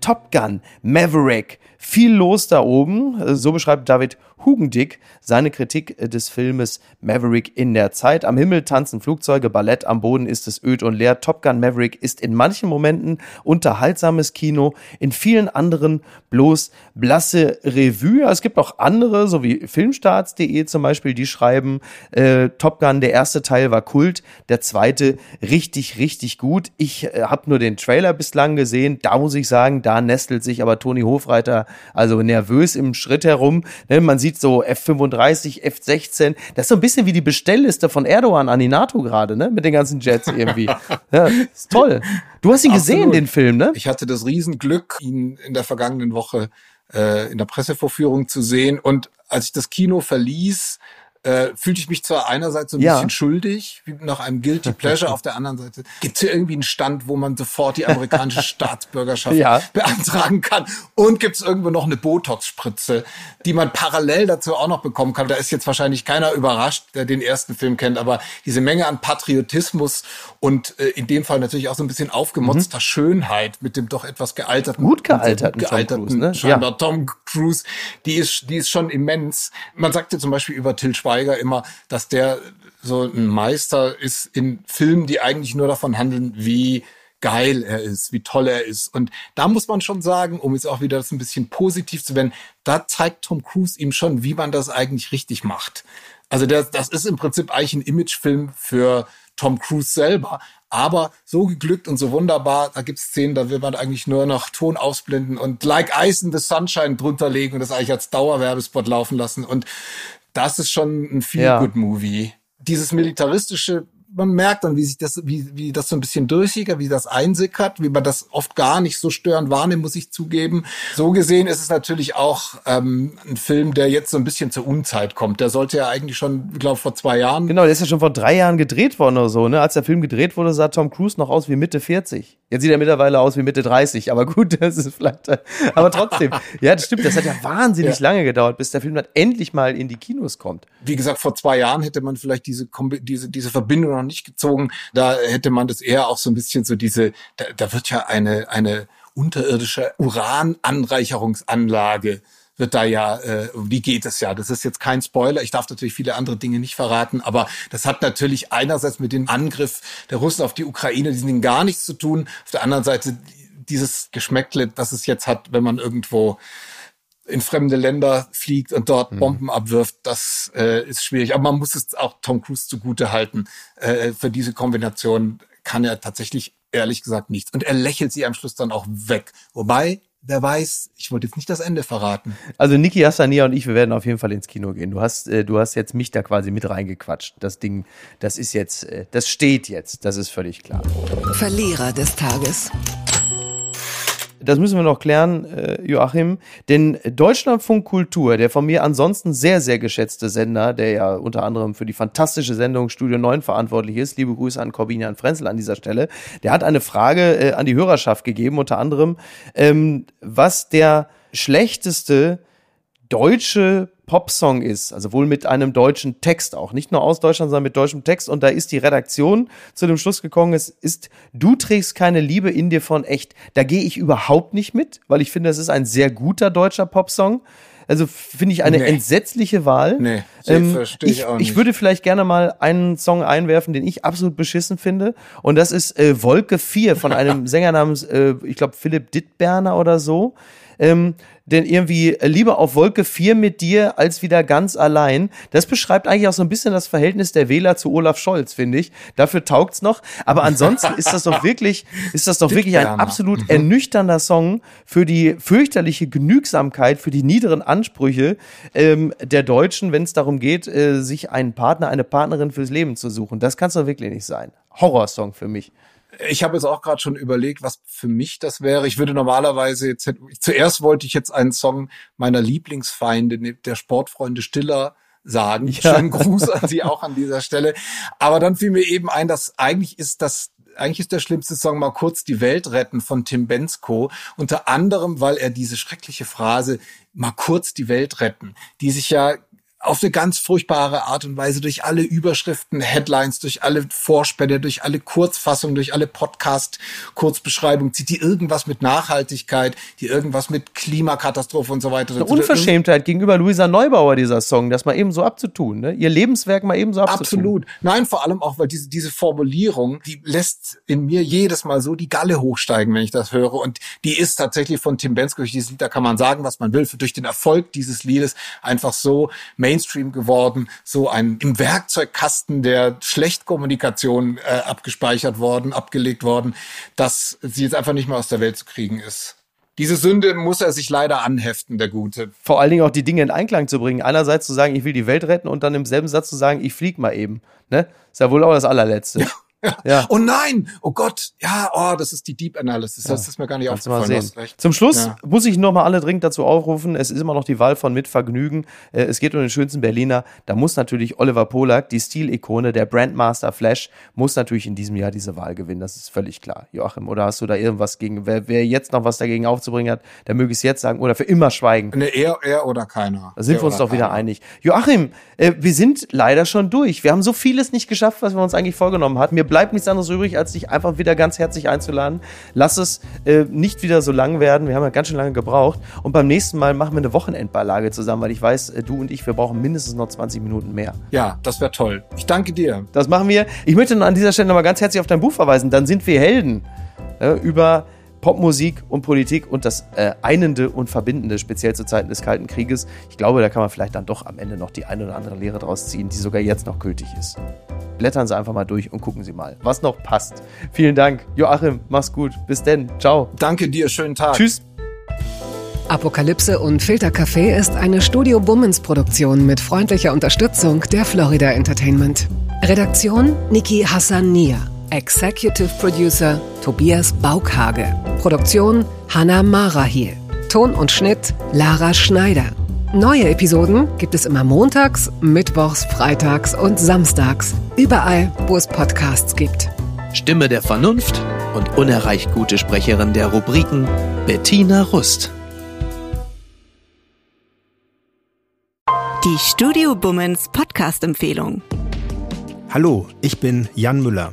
Top Gun, Maverick, viel los da oben. Äh, So beschreibt David Hugendick seine Kritik äh, des Filmes Maverick in der Zeit. Am Himmel tanzen Flugzeuge, Ballett, am Boden ist es öd und leer. Top Gun Maverick ist in manchen Momenten unterhaltsames Kino, in vielen anderen bloß blasse Revue. Es gibt auch andere, so wie Filmstarts.de zum Beispiel, die schreiben, äh, Top Gun, der erste Teil war Kult, der zweite richtig, richtig gut. Ich äh, habe nur den Trailer bislang gesehen. Da muss ich sagen, da nestelt sich aber Toni Hofreiter also nervös im Schritt herum. Ne, man sieht so F35, F16. Das ist so ein bisschen wie die Bestellliste von Erdogan an die NATO gerade, ne? Mit den ganzen Jets irgendwie. ja, ist toll. Du hast ihn gesehen, Absolut. den Film, ne? Ich hatte das Riesenglück, ihn in der vergangenen Woche äh, in der Pressevorführung zu sehen. Und als ich das Kino verließ, äh, fühlte ich mich zwar einerseits so ein Ja. bisschen schuldig, wie nach einem Guilty Pleasure, auf der anderen Seite gibt es hier irgendwie einen Stand, wo man sofort die amerikanische Staatsbürgerschaft Ja. beantragen kann. Und gibt es irgendwo noch eine Botox-Spritze, die man parallel dazu auch noch bekommen kann. Da ist jetzt wahrscheinlich keiner überrascht, der den ersten Film kennt, aber diese Menge an Patriotismus und äh, in dem Fall natürlich auch so ein bisschen aufgemotzter Schönheit mit dem doch etwas gealterten, Mhm. Gut gealterten gut Tom gealterten Cruise, ne? scheinbar Tom Cruise, die ist, die ist schon immens. Man sagt ja zum Beispiel über Till Schweiger immer, dass der so ein Meister ist in Filmen, die eigentlich nur davon handeln, wie geil er ist, wie toll er ist. Und da muss man schon sagen, um jetzt auch wieder das ein bisschen positiv zu werden, da zeigt Tom Cruise ihm schon, wie man das eigentlich richtig macht. Also der, das ist im Prinzip eigentlich ein Imagefilm für Tom Cruise selber. Aber so geglückt und so wunderbar, da gibt's Szenen, da will man eigentlich nur noch Ton ausblenden und Like Ice in the Sunshine drunter legen und das eigentlich als Dauerwerbespot laufen lassen. Und das ist schon ein Ja. Feel-Good-Movie. Dieses militaristische man merkt dann, wie sich das, wie, wie das so ein bisschen durchsickert, wie das einsickert, wie man das oft gar nicht so störend wahrnimmt, muss ich zugeben. So gesehen ist es natürlich auch ähm, ein Film, der jetzt so ein bisschen zur Unzeit kommt. Der sollte ja eigentlich schon, ich glaube, vor zwei Jahren. Genau, der ist ja schon vor drei Jahren gedreht worden oder so, ne? Als der Film gedreht wurde, sah Tom Cruise noch aus wie Mitte 40. Jetzt sieht er mittlerweile aus wie Mitte 30, aber gut, das ist vielleicht, äh, aber trotzdem. ja, das stimmt, das hat ja wahnsinnig ja. lange gedauert, bis der Film dann endlich mal in die Kinos kommt. Wie gesagt, vor zwei Jahren hätte man vielleicht diese, diese, diese Verbindung noch nicht gezogen. Da hätte man das eher auch so ein bisschen so diese, da, da wird ja eine, eine unterirdische Urananreicherungsanlage wird da ja, äh, wie geht es ja? Das ist jetzt kein Spoiler. Ich darf natürlich viele andere Dinge nicht verraten, aber das hat natürlich einerseits mit dem Angriff der Russen auf die Ukraine diesen Dingen gar nichts zu tun. Auf der anderen Seite dieses Geschmäckle, das es jetzt hat, wenn man irgendwo in fremde Länder fliegt und dort mhm. Bomben abwirft, das äh, ist schwierig. Aber man muss es auch Tom Cruise zugute halten. Äh, für diese Kombination kann er tatsächlich ehrlich gesagt nichts. Und er lächelt sie am Schluss dann auch weg. Wobei, wer weiß, ich wollte jetzt nicht das Ende verraten. Also Niki Hassania und ich, wir werden auf jeden Fall ins Kino gehen. Du hast, äh, du hast jetzt mich da quasi mit reingequatscht. Das Ding, das ist jetzt, äh, das steht jetzt, das ist völlig klar. Verlierer des Tages das müssen wir noch klären, äh, Joachim. Denn Deutschlandfunk Kultur, der von mir ansonsten sehr, sehr geschätzte Sender, der ja unter anderem für die fantastische Sendung Studio 9 verantwortlich ist, liebe Grüße an Corbinian Frenzel an dieser Stelle, der hat eine Frage äh, an die Hörerschaft gegeben, unter anderem, ähm, was der schlechteste deutsche Popsong ist, also wohl mit einem deutschen Text auch, nicht nur aus Deutschland, sondern mit deutschem Text. Und da ist die Redaktion zu dem Schluss gekommen, es ist, du trägst keine Liebe in dir von echt. Da gehe ich überhaupt nicht mit, weil ich finde, es ist ein sehr guter deutscher Popsong. Also finde ich eine nee. entsetzliche Wahl. Nee, ähm, verstehe ich, ich auch nicht. Ich würde vielleicht gerne mal einen Song einwerfen, den ich absolut beschissen finde. Und das ist äh, Wolke 4 von einem Sänger namens, äh, ich glaube, Philipp Dittberner oder so ähm, denn irgendwie lieber auf Wolke 4 mit dir als wieder ganz allein. Das beschreibt eigentlich auch so ein bisschen das Verhältnis der Wähler zu Olaf Scholz, finde ich. Dafür taugt's noch. Aber ansonsten ist das doch wirklich, ist das doch wirklich ein absolut mhm. ernüchternder Song für die fürchterliche Genügsamkeit, für die niederen Ansprüche ähm, der Deutschen, wenn es darum geht, äh, sich einen Partner, eine Partnerin fürs Leben zu suchen. Das kann es doch wirklich nicht sein. Horrorsong für mich. Ich habe jetzt auch gerade schon überlegt, was für mich das wäre. Ich würde normalerweise jetzt zuerst wollte ich jetzt einen Song meiner Lieblingsfeinde, ne, der Sportfreunde Stiller sagen. Ja. Schönen Gruß an Sie auch an dieser Stelle. Aber dann fiel mir eben ein, dass eigentlich ist das eigentlich ist der schlimmste Song mal kurz die Welt retten von Tim Bensko. Unter anderem, weil er diese schreckliche Phrase mal kurz die Welt retten, die sich ja auf eine ganz furchtbare Art und Weise durch alle Überschriften, Headlines, durch alle Vorspänne, durch alle Kurzfassungen, durch alle Podcast-Kurzbeschreibungen zieht die irgendwas mit Nachhaltigkeit, die irgendwas mit Klimakatastrophe und so weiter. Eine Unverschämtheit gegenüber Luisa Neubauer, dieser Song, das mal eben so abzutun, ne? ihr Lebenswerk mal eben so abzutun. Absolut. Nein, vor allem auch, weil diese, diese Formulierung, die lässt in mir jedes Mal so die Galle hochsteigen, wenn ich das höre. Und die ist tatsächlich von Tim Bensko, dieses Lied, da kann man sagen, was man will, durch den Erfolg dieses Liedes einfach so Mainstream geworden, so ein im Werkzeugkasten der Schlechtkommunikation äh, abgespeichert worden, abgelegt worden, dass sie jetzt einfach nicht mehr aus der Welt zu kriegen ist. Diese Sünde muss er sich leider anheften, der Gute. Vor allen Dingen auch die Dinge in Einklang zu bringen. Einerseits zu sagen, ich will die Welt retten und dann im selben Satz zu sagen, ich flieg mal eben. Ne? Ist ja wohl auch das allerletzte. Ja. Ja. Oh nein, oh Gott, ja, oh, das ist die Deep Analysis. Das ist mir gar nicht Kannst aufgefallen. Zum Schluss ja. muss ich nochmal alle dringend dazu aufrufen. Es ist immer noch die Wahl von Mit Vergnügen. Äh, es geht um den schönsten Berliner. Da muss natürlich Oliver Polak, die Stilikone, der Brandmaster Flash, muss natürlich in diesem Jahr diese Wahl gewinnen. Das ist völlig klar. Joachim, oder hast du da irgendwas gegen? Wer, wer jetzt noch was dagegen aufzubringen hat, der möge es jetzt sagen oder für immer schweigen. Ne, er, er oder keiner. Da sind er wir uns doch wieder keiner. einig. Joachim, äh, wir sind leider schon durch. Wir haben so vieles nicht geschafft, was wir uns eigentlich vorgenommen hatten. Mir bleibt nichts anderes übrig, als dich einfach wieder ganz herzlich einzuladen. Lass es äh, nicht wieder so lang werden. Wir haben ja ganz schön lange gebraucht. Und beim nächsten Mal machen wir eine Wochenendbeilage zusammen, weil ich weiß, äh, du und ich, wir brauchen mindestens noch 20 Minuten mehr. Ja, das wäre toll. Ich danke dir. Das machen wir. Ich möchte an dieser Stelle nochmal ganz herzlich auf dein Buch verweisen. Dann sind wir Helden. Äh, über Popmusik und Politik und das äh, Einende und Verbindende, speziell zu Zeiten des Kalten Krieges. Ich glaube, da kann man vielleicht dann doch am Ende noch die eine oder andere Lehre draus ziehen, die sogar jetzt noch gültig ist. Blättern Sie einfach mal durch und gucken Sie mal, was noch passt. Vielen Dank. Joachim, mach's gut. Bis denn. Ciao. Danke dir. Schönen Tag. Tschüss. Apokalypse und Filtercafé ist eine Studio Bummens Produktion mit freundlicher Unterstützung der Florida Entertainment. Redaktion Niki Hassania. Executive Producer Tobias Baukhage. Produktion Hanna Marahiel. Ton und Schnitt Lara Schneider. Neue Episoden gibt es immer montags, mittwochs, freitags und samstags. Überall, wo es Podcasts gibt. Stimme der Vernunft und unerreicht gute Sprecherin der Rubriken Bettina Rust. Die Studio Bummens Podcast-Empfehlung. Hallo, ich bin Jan Müller.